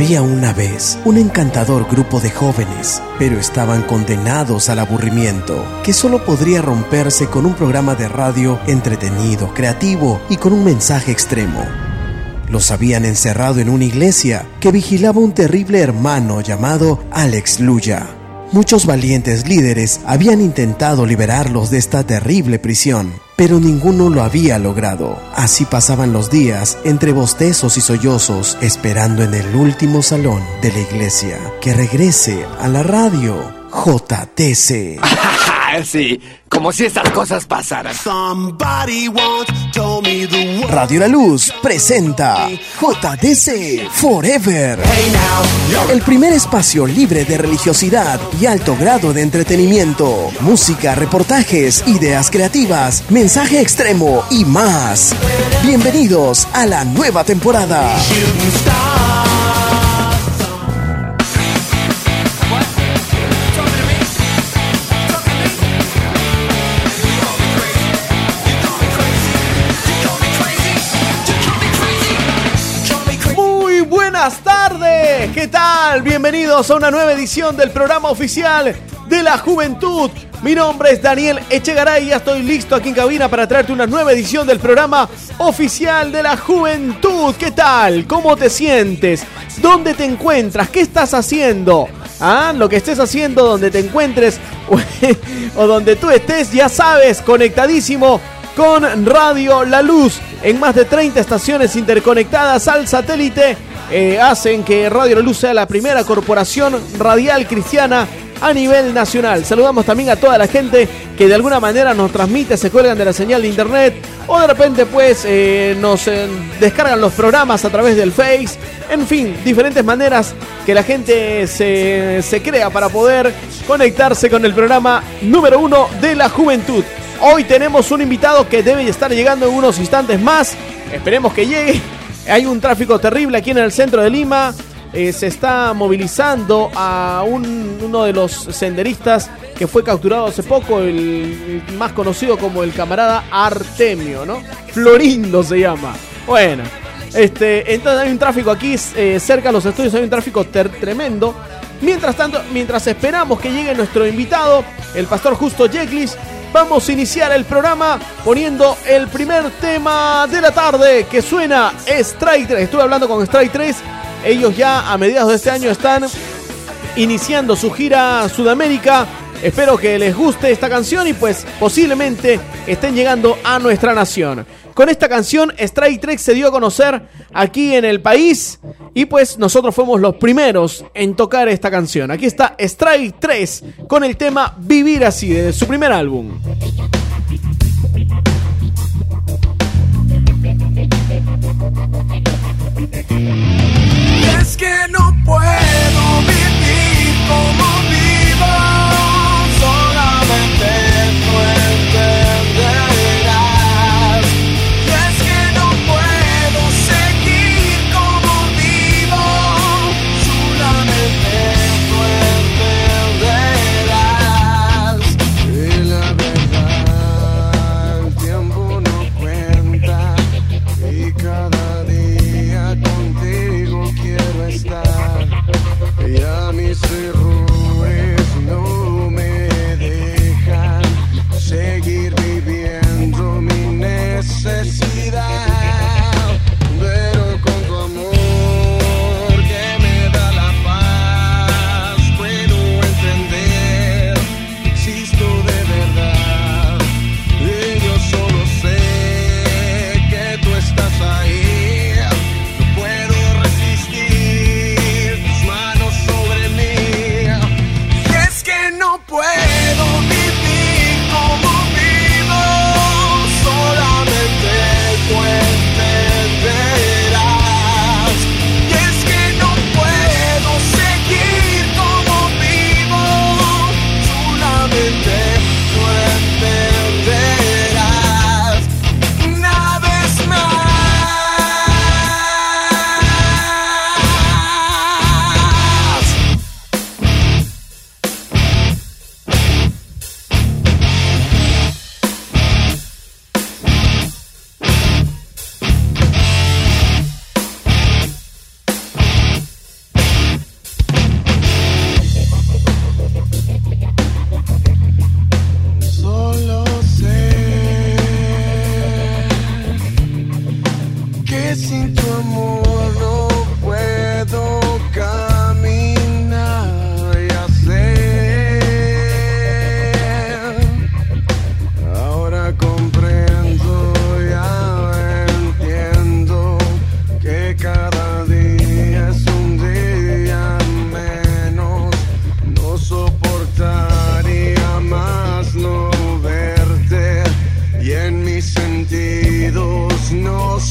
Había una vez un encantador grupo de jóvenes, pero estaban condenados al aburrimiento, que solo podría romperse con un programa de radio entretenido, creativo y con un mensaje extremo. Los habían encerrado en una iglesia que vigilaba un terrible hermano llamado Alex Luya. Muchos valientes líderes habían intentado liberarlos de esta terrible prisión, pero ninguno lo había logrado. Así pasaban los días entre bostezos y sollozos, esperando en el último salón de la iglesia que regrese a la radio JTC. sí, como si estas cosas pasaran. Radio La Luz presenta JDC Forever. El primer espacio libre de religiosidad y alto grado de entretenimiento. Música, reportajes, ideas creativas, mensaje extremo y más. Bienvenidos a la nueva temporada. ¿Qué tal? Bienvenidos a una nueva edición del programa oficial de la juventud. Mi nombre es Daniel Echegaray ya estoy listo aquí en cabina para traerte una nueva edición del programa oficial de la juventud. ¿Qué tal? ¿Cómo te sientes? ¿Dónde te encuentras? ¿Qué estás haciendo? Ah, lo que estés haciendo, donde te encuentres o donde tú estés, ya sabes, conectadísimo con Radio La Luz en más de 30 estaciones interconectadas al satélite. Eh, hacen que Radio La Luz sea la primera corporación radial cristiana a nivel nacional. Saludamos también a toda la gente que de alguna manera nos transmite, se cuelgan de la señal de internet o de repente pues eh, nos eh, descargan los programas a través del Face. En fin, diferentes maneras que la gente se, se crea para poder conectarse con el programa número uno de la juventud. Hoy tenemos un invitado que debe estar llegando en unos instantes más. Esperemos que llegue. Hay un tráfico terrible aquí en el centro de Lima. Eh, se está movilizando a un- uno de los senderistas que fue capturado hace poco, el, más conocido como el camarada Artemio, ¿no? Florindo se llama. Bueno, este, entonces hay un tráfico aquí eh, cerca de los estudios, hay un tráfico tremendo. Mientras tanto, mientras esperamos que llegue nuestro invitado, el pastor Justo Yeclis, vamos a iniciar el programa poniendo el primer tema de la tarde que suena Strike 3. Estuve hablando con Strike 3, ellos ya a mediados de este año están iniciando su gira Sudamérica. Espero que les guste esta canción y pues posiblemente estén llegando a nuestra nación. Con esta canción Strike Trek se dio a conocer aquí en el país y pues nosotros fuimos los primeros en tocar esta canción. Aquí está Strike 3 con el tema Vivir así de su primer álbum. Es que no puedo Zero.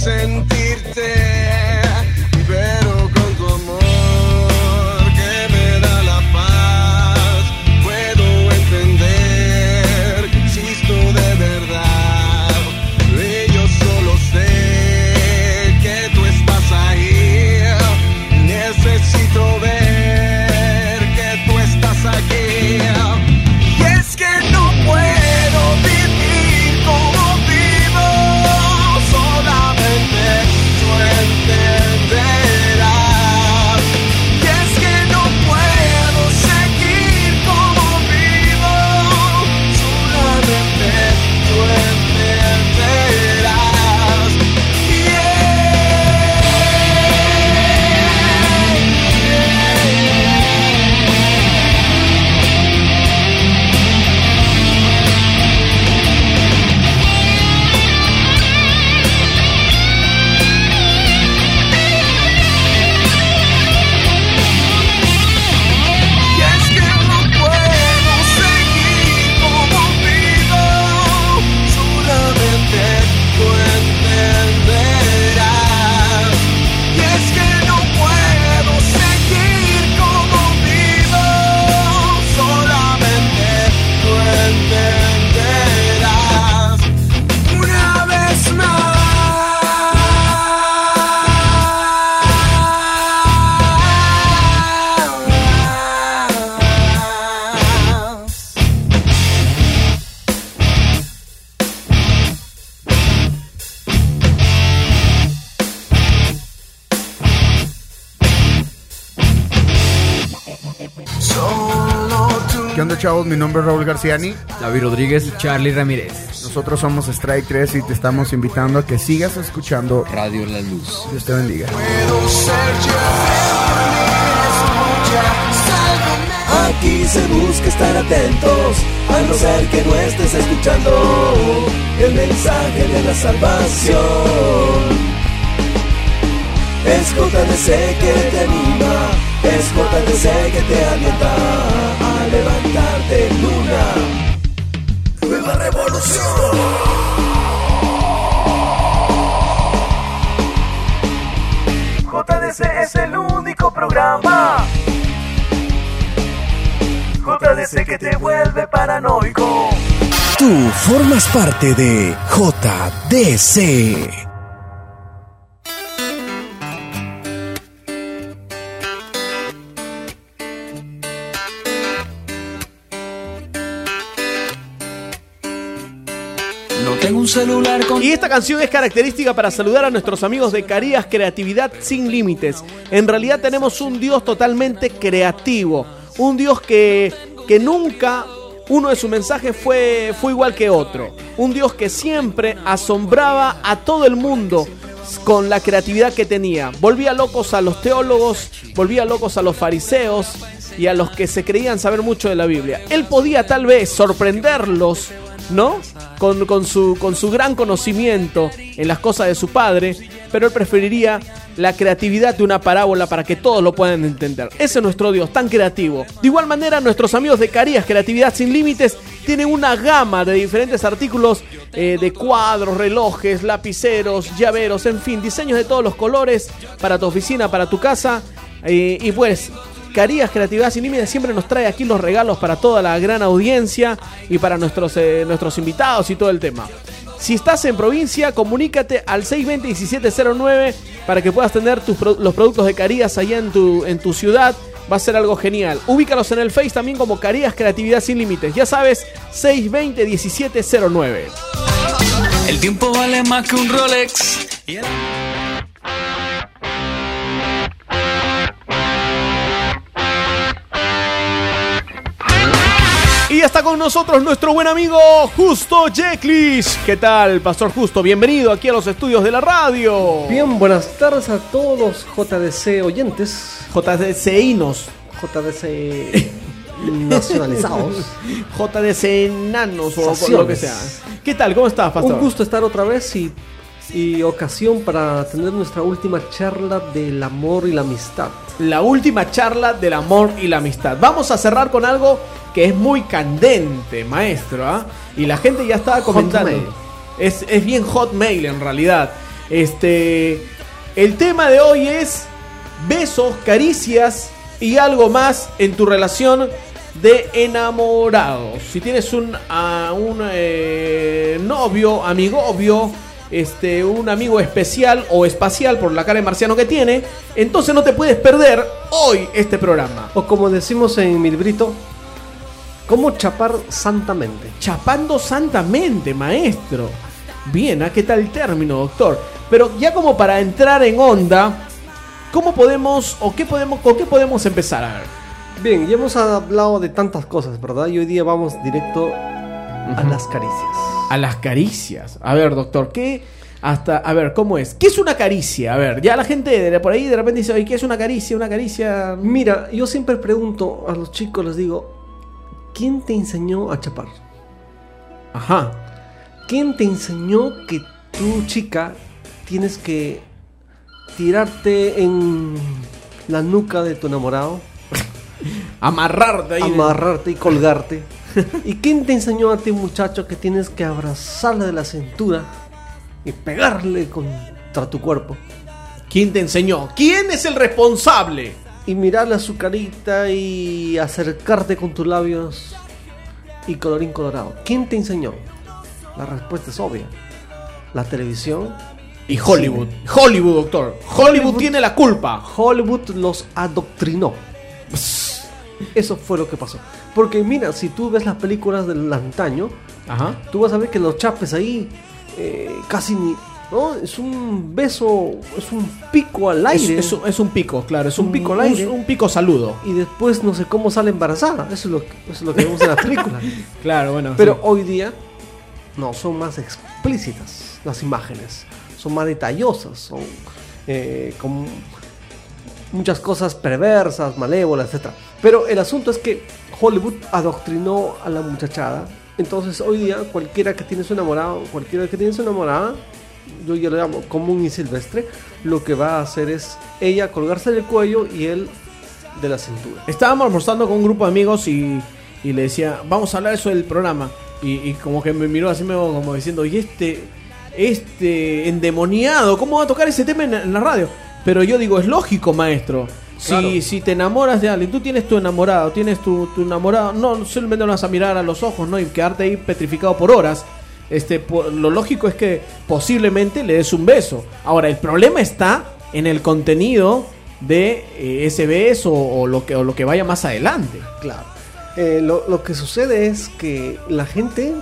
No ¿Qué onda, chavos? Mi nombre es Raúl Garciani. David Rodríguez, Charlie Ramírez. Nosotros somos Strike 3 y te estamos invitando a que sigas escuchando. Radio La Luz. Dios te bendiga. puedo ser yo. Aquí se busca estar atentos, a no ser que no estés escuchando el mensaje de la salvación. Es JDC que te anima, es JDC que te alienta a levantarte en una nueva revolución. JDC es el único programa JDC que te vuelve paranoico. Tú formas parte de JDC. Y esta canción es característica para saludar a nuestros amigos de Carías Creatividad Sin Límites. En realidad tenemos un Dios totalmente creativo. Un Dios que, que nunca uno de sus mensajes fue, fue igual que otro. Un Dios que siempre asombraba a todo el mundo con la creatividad que tenía. Volvía locos a los teólogos, volvía locos a los fariseos y a los que se creían saber mucho de la Biblia. Él podía tal vez sorprenderlos, ¿no? Con, con su, con su gran conocimiento en las cosas de su padre, pero él preferiría la creatividad de una parábola para que todos lo puedan entender. Ese es nuestro Dios, tan creativo. De igual manera, nuestros amigos de Carías Creatividad Sin Límites tienen una gama de diferentes artículos eh, de cuadros, relojes, lapiceros, llaveros, en fin, diseños de todos los colores para tu oficina, para tu casa. Eh, y pues, Carías Creatividad Sin Límites siempre nos trae aquí los regalos para toda la gran audiencia y para nuestros, eh, nuestros invitados y todo el tema. Si estás en provincia, comunícate al 620-1709 para que puedas tener tus, los productos de Carías allá en tu, en tu ciudad. Va a ser algo genial. Ubícalos en el Face también como Carías Creatividad Sin Límites. Ya sabes, 620-1709. El tiempo vale más que un Rolex. Y ya está con nosotros nuestro buen amigo Justo Jeklis. ¿Qué tal, Pastor Justo? Bienvenido aquí a los estudios de la radio. Bien, buenas tardes a todos los JDC oyentes, JDCinos. JDC nacionalizados. JDC enanos o lo que sea. ¿Qué tal? ¿Cómo estás, Pastor? Un gusto estar otra vez y, y ocasión para tener nuestra última charla del amor y la amistad. La última charla del amor y la amistad. Vamos a cerrar con algo que es muy candente, maestro. ¿ah? Y la gente ya estaba comentando. Hotmail. Es, es bien hotmail en realidad. Este. El tema de hoy es besos, caricias y algo más en tu relación de enamorados. Si tienes un, a un eh, novio, amigovio, este, un amigo especial o espacial por la cara de marciano que tiene, entonces no te puedes perder hoy este programa. O como decimos en mi librito, ¿cómo chapar santamente? Chapando santamente, maestro. Bien, ¿a qué tal el término, doctor? Pero ya como para entrar en onda, ¿cómo podemos o qué podemos con qué podemos empezar a ver? Bien, ya hemos hablado de tantas cosas, ¿verdad? Y hoy día vamos directo a las caricias. A las caricias. A ver, doctor, ¿qué hasta a ver, ¿cómo es? ¿Qué es una caricia? A ver, ya la gente de por ahí de repente dice, "Oye, ¿qué es una caricia? Una caricia Mira, yo siempre pregunto a los chicos, les digo, ¿quién te enseñó a chapar? Ajá. ¿Quién te enseñó que tú, chica, tienes que tirarte en la nuca de tu enamorado, Amarrarte ahí. amarrarte y colgarte? ¿Y quién te enseñó a ti, muchacho, que tienes que abrazarle de la cintura y pegarle contra tu cuerpo? ¿Quién te enseñó? ¿Quién es el responsable? Y mirarle a su carita y acercarte con tus labios y colorín colorado. ¿Quién te enseñó? La respuesta es obvia. La televisión Y Hollywood. Hollywood, doctor. Hollywood, Hollywood- tiene la culpa. Hollywood los adoctrinó. Eso fue lo que pasó. Porque mira, si tú ves las películas del antaño, Ajá. tú vas a ver que los chapes ahí eh, casi ni... ¿no? Es un beso, es un pico al aire. es un- es un pico, claro. Es un, Un pico al aire. Un, un pico saludo. Y después no sé cómo sale embarazada. Eso es lo, que- eso es lo que vemos en la película. Claro, bueno. Pero sí. hoy día no, son más explícitas las imágenes, son más detallosas, son eh, con muchas cosas perversas, malévolas, etc. Pero el asunto es que Hollywood adoctrinó a la muchachada. Entonces hoy día cualquiera que tiene su enamorado, cualquiera que tiene su enamorada, yo ya lo llamo común y silvestre, lo que va a hacer es ella colgarse del cuello y él de la cintura. Estábamos almorzando con un grupo de amigos y, y le decía, vamos a hablar eso del programa. Y, y como que me miró así medio como diciendo, y este, este endemoniado, ¿cómo va a tocar ese tema en, en la radio? Pero yo digo, es lógico, maestro. Si te enamoras de alguien, tú tienes tu enamorado, tienes tu, tu enamorado, no solamente no vas a mirar a los ojos, ¿no? Y quedarte ahí petrificado por horas. Este, por- lo lógico es que posiblemente le des un beso. Ahora, el problema está en el contenido de eh, ese beso o, lo que, o lo que vaya más adelante. Claro. Eh, lo, lo que sucede es que la gente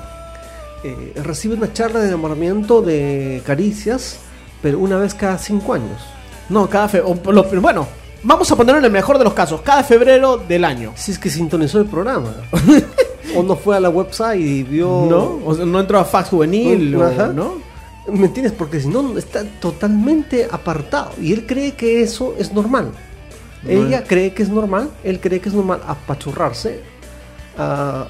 eh, recibe una charla de enamoramiento de caricias, pero una vez cada cinco años. No, cada fe o lo- bueno, vamos a ponerlo en el mejor de los casos, cada febrero del año. Si es que sintonizó el programa. o no fue a la website y vio... ¿No? O sea, no entró a fax juvenil, o-. ¿no? ¿Me entiendes? Porque si no, está totalmente apartado. Y él cree que eso es normal. Ella cree que es normal, él cree que es normal apachurrarse ah,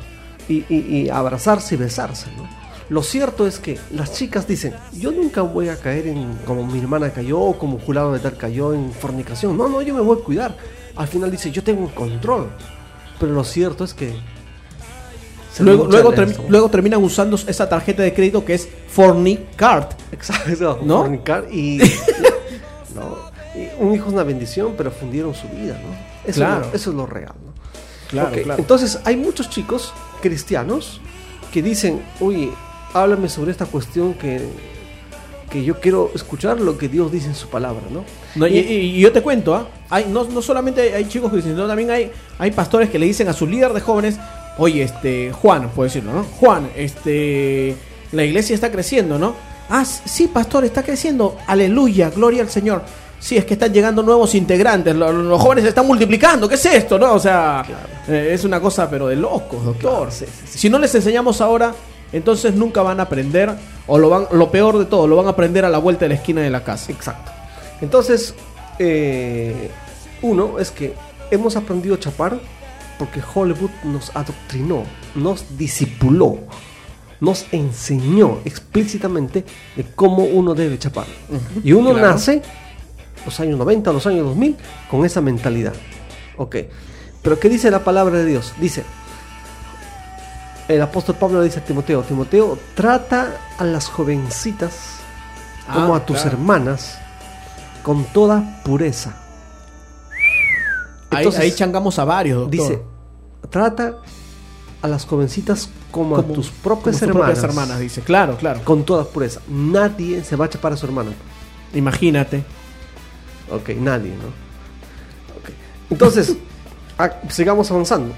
y, y- y abrazarse y besarse. ¿no? Lo cierto es que las chicas dicen, yo nunca voy a caer en como mi hermana cayó o como Julano de tal cayó en fornicación. No, no, yo me voy a cuidar. Al final dice, yo tengo control. Pero lo cierto es que... Luego, luego, term- luego terminan usando esa tarjeta de crédito que es Fornicard. Exacto, ¿No? fornicar y, no, y un hijo es una bendición, pero fundieron su vida, ¿no? Eso, Claro. es, lo, eso es lo real, ¿no? Claro. Entonces, hay muchos chicos cristianos que dicen, oye, háblame sobre esta cuestión que, que yo quiero escuchar lo que Dios dice en su palabra, ¿no? No, y, y- y yo te cuento, ¿ah? hay, no, no solamente hay, hay chicos que dicen, sino también hay, hay pastores que le dicen a su líder de jóvenes, oye, este, Juan, puedo decirlo, ¿no? Juan, este, la iglesia está creciendo, ¿no? Ah, sí, pastor, está creciendo, aleluya, gloria al Señor. Sí, es que están llegando nuevos integrantes, lo- lo- los, jóvenes se están multiplicando, ¿qué es esto? ¿No? O sea, eh, es una cosa pero de locos, doctor. Si no les enseñamos ahora, entonces nunca van a aprender, o lo, van, lo peor de todo, lo van a aprender a la vuelta de la esquina de la casa. Exacto. Entonces, eh, uno es que hemos aprendido a chapar porque Hollywood nos adoctrinó, nos disipuló, nos enseñó explícitamente de cómo uno debe chapar. Y uno claro. nace, los años 90, los años 2000, con esa mentalidad. Ok. Pero ¿qué dice la palabra de Dios? Dice, el apóstol Pablo le dice a Timoteo, Timoteo, trata a las jovencitas como Ah, a tus claro. hermanas con toda pureza. Entonces, ahí changamos a varios, doctor. Dice, trata a las jovencitas como, Como- a tus como propias sus hermanas. propias hermanas, dice. Claro, claro. Con toda pureza. Nadie se va a chapar a su hermana. Imagínate. Ok, nadie, ¿no? Ok. Entonces, ah, sigamos avanzando.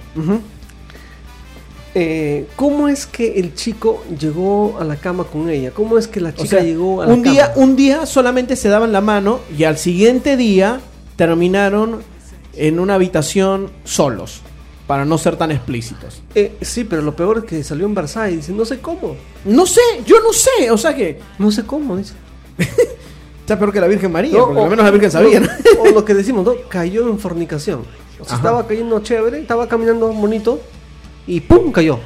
Eh, ¿Cómo es que el chico llegó a la cama con ella? ¿Cómo es que la O chica sea, llegó a la un día, cama? un día solamente se daban la mano y al siguiente día terminaron en una habitación solos, para no ser tan explícitos. Eh, sí, pero lo peor es que salió en Versailles. Dice, no sé cómo. No sé, yo no sé, o sea que No sé cómo, dice. está peor que la Virgen María, No, porque o- al menos la Virgen sabía. ¿no? O lo que decimos, ¿no? Cayó en fornicación. O sea, Ajá. estaba cayendo chévere, estaba caminando bonito y ¡pum! cayó.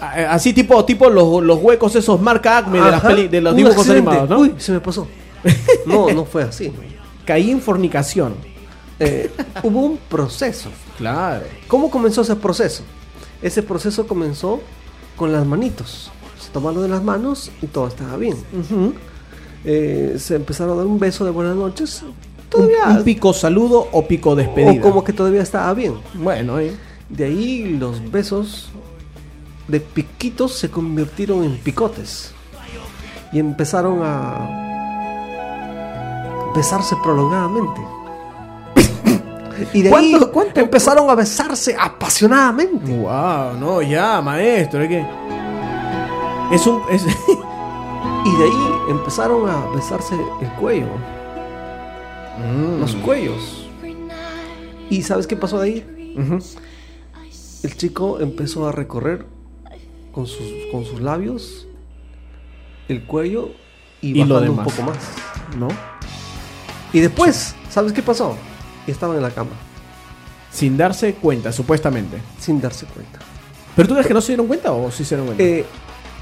A- Así tipo, tipo los, los huecos esos marca Acme de, las peli- de los dibujos accidente. animados, ¿no? Uy, se me pasó. No, no fue así. Caí en fornicación. Eh, hubo un proceso. Claro. ¿Cómo comenzó ese proceso? Ese proceso comenzó con las manitos. Se tomaron de las manos y todo estaba bien. Eh, se empezaron a dar un beso de buenas noches. Un, Todavía. un pico saludo o pico despedida. o como que todavía estaba bien. Bueno, eh. De ahí los besos de piquitos se convirtieron en picotes. Y empezaron a besarse prolongadamente. Y de ahí ¿Cuánto- cuánto- empezaron a besarse apasionadamente. Wow, no, ya, maestro, es que. Es un. es- Y de ahí empezaron a besarse el cuello, Mm. los cuellos. ¿Y sabes qué pasó de ahí? El chico empezó a recorrer con sus, con sus labios el cuello y, Y lo bajando un demás. poco más. ¿No? Y después, ¿sabes qué pasó? Y estaban en la cama, Sin darse cuenta, supuestamente. sin darse cuenta. ¿Pero tú crees que no se dieron cuenta o sí se dieron cuenta? Eh,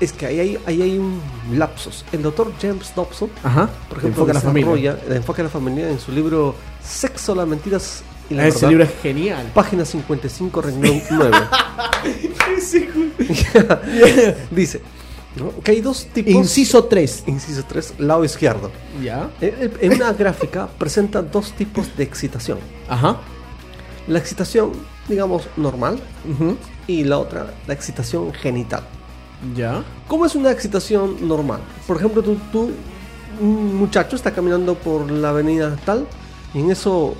es que ahí hay, ahí hay un lapsus. El doctor James Dobson, Ajá. por ejemplo, Enfoque a la familia. desarrolla el enfoque a la familia en su libro Sexo, las mentiras y la Ah, Ese verdad. libro es genial. Página 55, renglón 9. Dice ¿no? que hay dos tipos. Inciso 3. Inciso 3, lado izquierdo. Ya. En en una gráfica presenta dos tipos de excitación. Ajá. La excitación, digamos, normal Ujú. y la otra, la excitación genital. Ya. ¿Cómo es una excitación normal? Por ejemplo, tú, tú, un muchacho está caminando por la avenida tal y en eso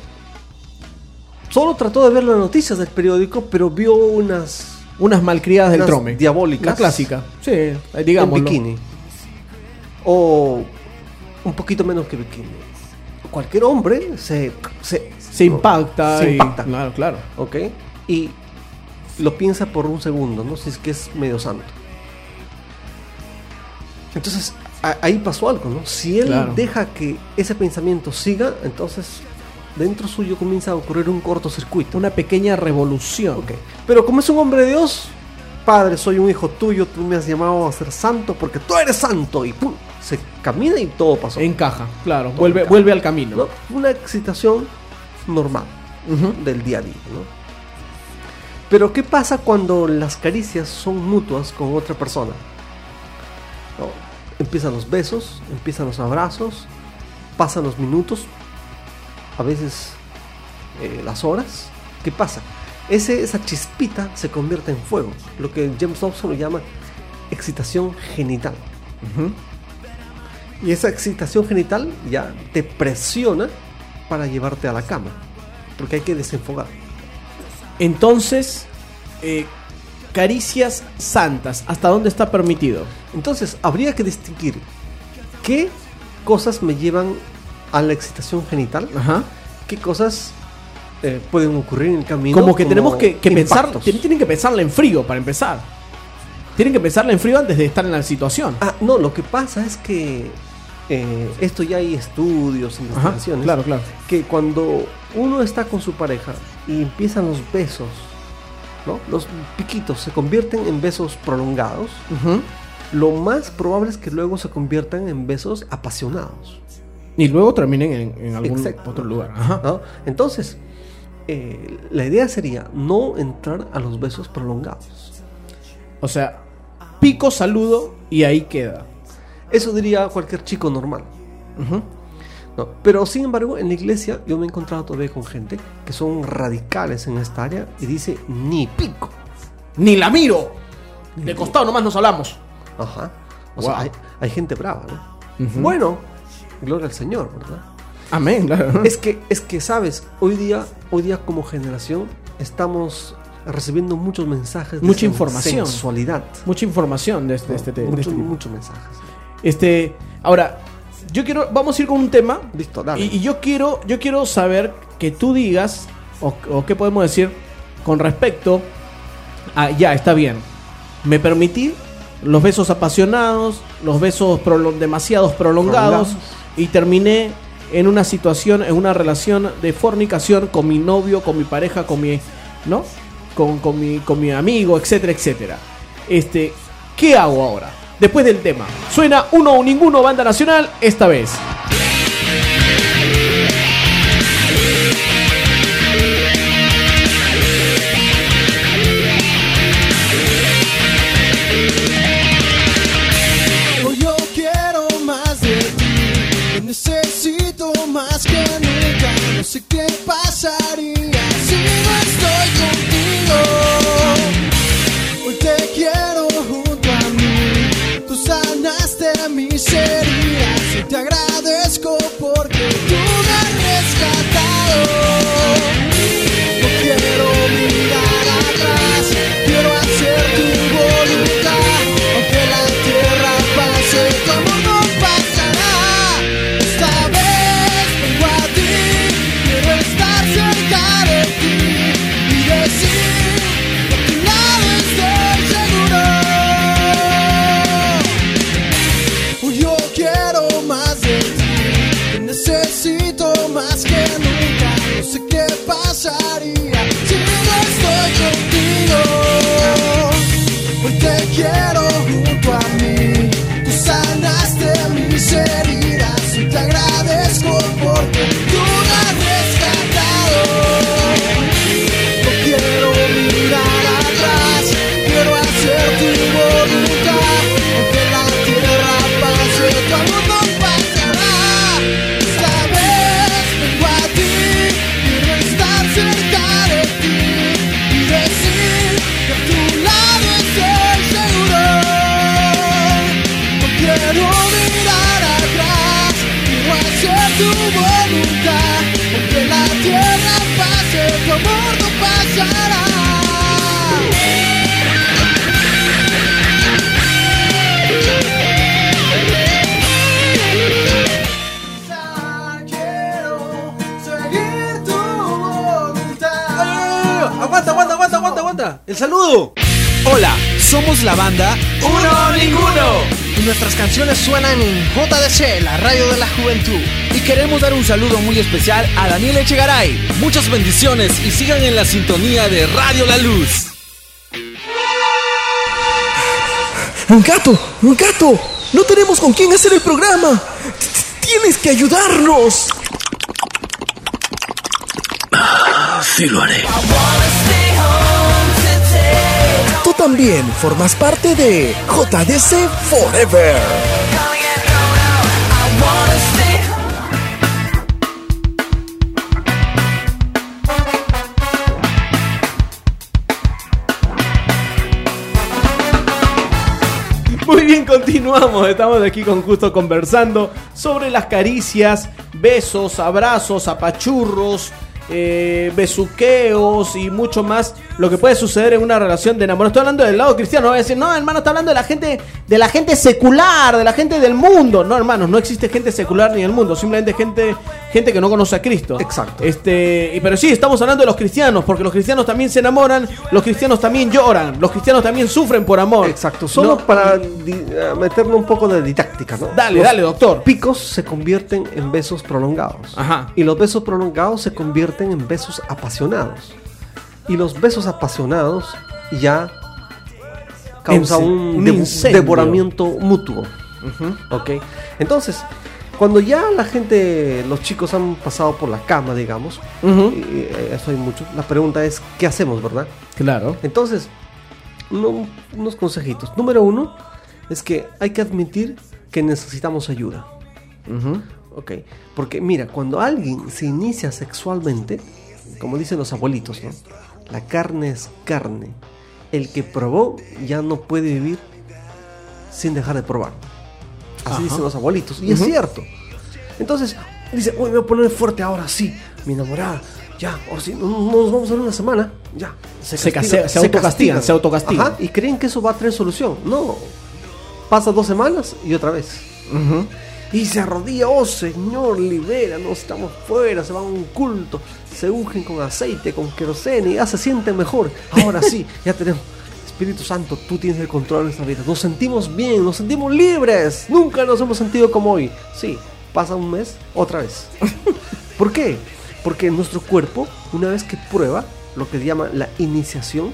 solo trató de ver las noticias del periódico, pero vio unas Unas malcriadas del Unas trome. diabólicas. La clásica. Sí, eh, digámoslo. en bikini. O un poquito menos que bikini. Cualquier hombre se, se, Se impacta. Se y- impacta. Claro, claro. ¿Ok? Y lo piensa por un segundo, ¿no? Si es que es medio santo. Entonces, ahí pasó algo, ¿no? Si él Claro. deja que ese pensamiento siga, entonces dentro suyo comienza a ocurrir un cortocircuito. Una pequeña revolución. Ok. Pero como es un hombre de Dios, Padre, soy un hijo tuyo, tú me has llamado a ser santo porque tú eres santo. Y ¡pum! Se camina y todo pasó. Encaja, claro. Vuelve, encaja. vuelve al camino. ¿no? Una excitación normal del día a día, ¿no? Pero ¿qué pasa cuando las caricias son mutuas con otra persona? ¿No? Empiezan los besos, empiezan los abrazos, pasan los minutos, a veces eh, las horas. ¿Qué pasa? Ese, esa chispita se convierte en fuego, lo que James Dobson lo llama excitación genital. Y esa excitación genital ya te presiona para llevarte a la cama, porque hay que desenfogar. Entonces, eh, caricias santas. ¿Hasta dónde está permitido? Entonces, habría que distinguir qué cosas me llevan a la excitación genital, Ajá. qué cosas eh, pueden ocurrir en el camino. Como que tenemos que, que pensar, tienen que pensarla en frío para empezar. Tienen que pensarla en frío antes de estar en la situación. Ah, no, lo que pasa es que eh, esto ya hay estudios, Ajá, investigaciones. claro, claro. Que cuando uno está con su pareja y empiezan los besos, ¿no? Los piquitos se convierten en besos prolongados. Lo más probable es que luego se conviertan en besos apasionados. Y luego terminen en, en algún Exacto. otro lugar. Ajá. ¿no? Entonces, eh, la idea sería no entrar a los besos prolongados. O sea, pico, saludo y ahí queda. Eso diría cualquier chico normal. Ujú. ¿no? Pero sin embargo, en la iglesia yo me he encontrado todavía con gente que son radicales en esta área y dice ni pico. Ni la miro. De costado nomás nos hablamos. Ajá. O Wow. sea, hay, hay gente brava, ¿no? Ujú. Bueno, gloria al Señor, ¿verdad? Amén, claro. Es que, es que, sabes, hoy día, hoy día como generación estamos recibiendo muchos mensajes de Mucha sen- información. sensualidad. Mucha información de este, de este, de Mucho- este muchos mensajes. Este, ahora, yo quiero, vamos a ir con un tema. Listo, dale. Y, y yo quiero, yo quiero saber que tú digas, o, o qué podemos decir con respecto a, ya, está bien, me permití los besos apasionados, los besos demasiados prolongados, Prolongados. Y terminé en una situación, en una relación de fornicación con mi novio, con mi pareja, con mi, ¿no? Con, con mi, con mi amigo, etcétera, etcétera. Este, ¿qué hago ahora? Después del tema. Suena uno o ninguno banda nacional esta vez. Te quiero El saludo. Hola, somos la banda ¡Uno ninguno! y nuestras canciones suenan en JDC, la radio de la juventud. Y queremos dar un saludo muy especial a Daniel Echegaray. Muchas bendiciones y sigan en la sintonía de Radio La Luz. ¡Un gato! ¡Un gato! ¡No tenemos con quién hacer el programa! ¡Tienes que ayudarnos! Sí lo haré. Tú también formas parte de JDC Forever. Muy bien, continuamos. Estamos aquí con Justo conversando sobre las caricias, besos, abrazos, apachurros eh, besuqueos y mucho más lo que puede suceder en una relación de enamorado. Estoy hablando del lado cristiano, no voy a decir, no, hermano, está hablando de la gente, de la gente secular, de la gente del mundo. No, hermanos, no existe gente secular ni del mundo, simplemente gente, gente que no conoce a Cristo. Exacto. Este, y, pero sí, estamos hablando de los cristianos, porque los cristianos también se enamoran, los cristianos también lloran, los cristianos también sufren por amor. Exacto, solo No, para eh, meterle un poco de didáctica, ¿no? Dale, Los dale, doctor. Picos se convierten en besos prolongados. Ajá. Y los besos prolongados se convierten en besos apasionados. Y los besos apasionados ya causan Ince- un, un devoramiento mutuo. ¿Ok? Entonces, cuando ya la gente, los chicos han pasado por la cama, digamos, Ujú. y, eh, eso hay mucho, la pregunta es, ¿qué hacemos, verdad? Claro. Entonces, uno- unos consejitos. Número uno es que hay que admitir que necesitamos ayuda. Ok. Porque mira, cuando alguien se inicia sexualmente, como dicen los abuelitos, ¿no? La carne es carne. El que probó ya no puede vivir sin dejar de probar. Así Ajá. dicen los abuelitos. Y es Ujú. cierto. Entonces, dice, uy, me voy a poner fuerte ahora sí. Mi enamorada, ya, ahora sí, no, no nos vamos a ver una semana. Ya. Se case- se autocastigan, se autocastigan. Ajá, y creen que eso va a tener solución. No. Pasa dos semanas y otra vez. Y se arrodilla, oh Señor, libéranos, estamos fuera, se van a un culto, se ungen con aceite, con querosene, y ya se siente mejor. Ahora sí, ya tenemos. Espíritu Santo, tú tienes el control de nuestra vida. Nos sentimos bien, nos sentimos libres. Nunca nos hemos sentido como hoy. Sí, pasa un mes, otra vez. ¿Por qué? Porque nuestro cuerpo, una vez que prueba lo que se llama la iniciación,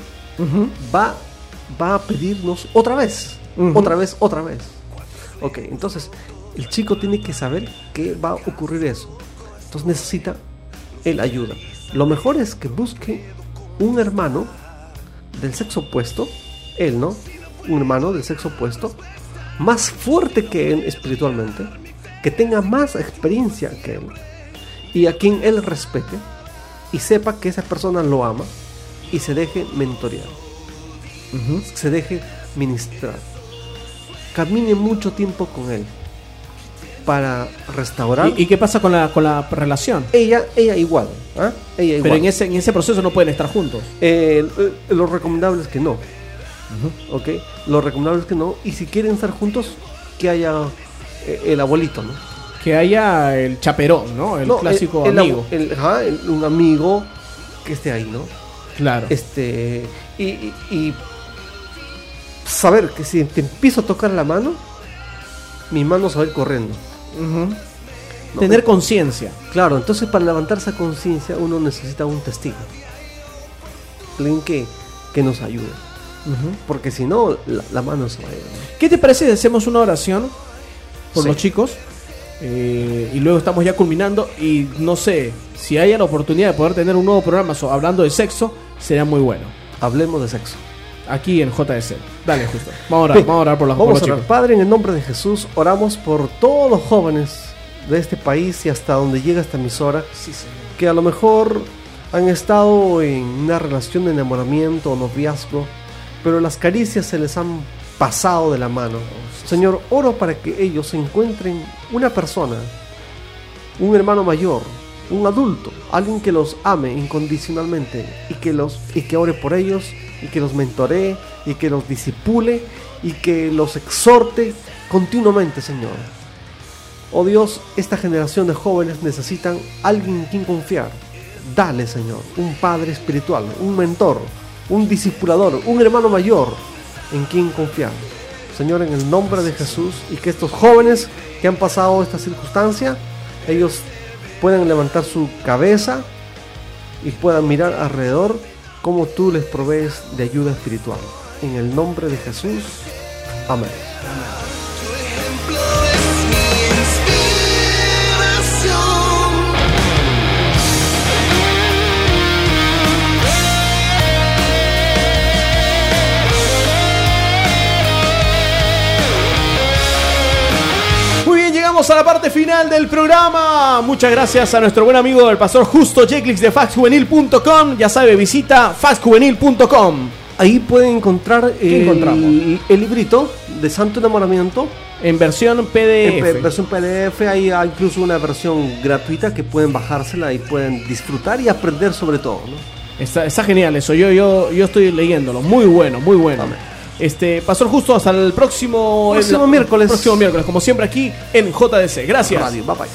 va, va a pedirnos otra vez, otra vez, otra vez. Ok, entonces el chico tiene que saber que va a ocurrir eso. Entonces necesita el ayuda. Lo mejor es que busque un hermano del sexo opuesto, él, ¿no? Un hermano del sexo opuesto, más fuerte que él espiritualmente, que tenga más experiencia que él, y a quien él respete, y sepa que esa persona lo ama, y se deje mentorear, se deje ministrar, camine mucho tiempo con él, para restaurar. ¿Y, y qué pasa con la, con la relación? ella, ella igual, ¿ah? Ella igual. Pero en ese, en ese proceso no pueden estar juntos. Eh, eh, lo recomendable es que no. ¿Ok? Lo recomendable es que no. Y si quieren estar juntos, que haya eh, el abuelito, ¿no? Que haya el chaperón, ¿no? El No, clásico el- el amigo. el- ajá, un amigo que esté ahí, ¿no? claro. Este. Y, y- y saber que si te empiezo a tocar la mano, mi mano se va a ir corriendo. Tener conciencia. Claro, entonces para levantar esa conciencia uno necesita un testigo. Alguien que, que nos ayude. Porque si no, la, la mano se va a ir. ¿no? ¿Qué te parece si hacemos una oración por Sí. los chicos? Eh, y luego estamos ya culminando. Y no sé, si haya la oportunidad de poder tener un nuevo programa hablando de sexo, sería muy bueno. Hablemos de sexo. Aquí en JS. Dale, justo. Vamos a orar, vamos a orar por los, por Vamos los a orar. chicos. Padre, en el nombre de Jesús, oramos por todos los jóvenes de este país y hasta donde llega esta emisora, que a lo mejor han estado en una relación de enamoramiento o noviazgo, pero las caricias se les han pasado de la mano. Señor, oro para que ellos encuentren una persona, un hermano mayor, un adulto, alguien que los ame incondicionalmente y que los y que ore por ellos y que los mentoree y que los disipule y que los exhorte continuamente, Señor. Oh Dios, esta generación de jóvenes necesitan alguien en quien confiar. Dale, Señor, un padre espiritual, un mentor, un discipulador, un hermano mayor en quien confiar. Señor, en el nombre de Jesús y que estos jóvenes que han pasado esta circunstancia, ellos puedan levantar su cabeza y puedan mirar alrededor cómo tú les provees de ayuda espiritual. En el nombre de Jesús. Amén. A la parte final del programa. Muchas gracias a nuestro buen amigo el pastor Justo Jeclix de faxjuvenil.com. Ya sabe, visita faxjuvenil.com. Ahí pueden encontrar ¿Qué el, el librito de Santo Enamoramiento En versión En PDF. pe- versión PDF hay hay incluso una versión gratuita que pueden bajársela y pueden disfrutar y aprender sobre todo. ¿no? Está, está genial eso. Yo, yo, yo estoy leyéndolo. Muy bueno, muy bueno. Este, Pastor Justo, hasta el próximo, Próximo el- miércoles. Próximo miércoles, como siempre aquí en JDC. Gracias. Radio, bye bye.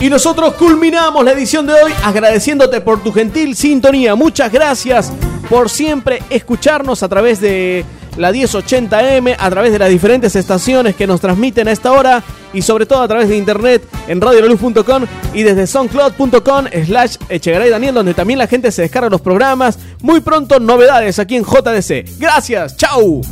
Y nosotros culminamos la edición de hoy agradeciéndote por tu gentil sintonía. Muchas gracias por siempre escucharnos a través de la 1080M, a través de las diferentes estaciones que nos transmiten a esta hora y sobre todo a través de internet en radioluz.com y desde soundcloud.com slash Echegaray Daniel, donde también la gente se descarga los programas. Muy pronto novedades aquí en JDC. Gracias, chau.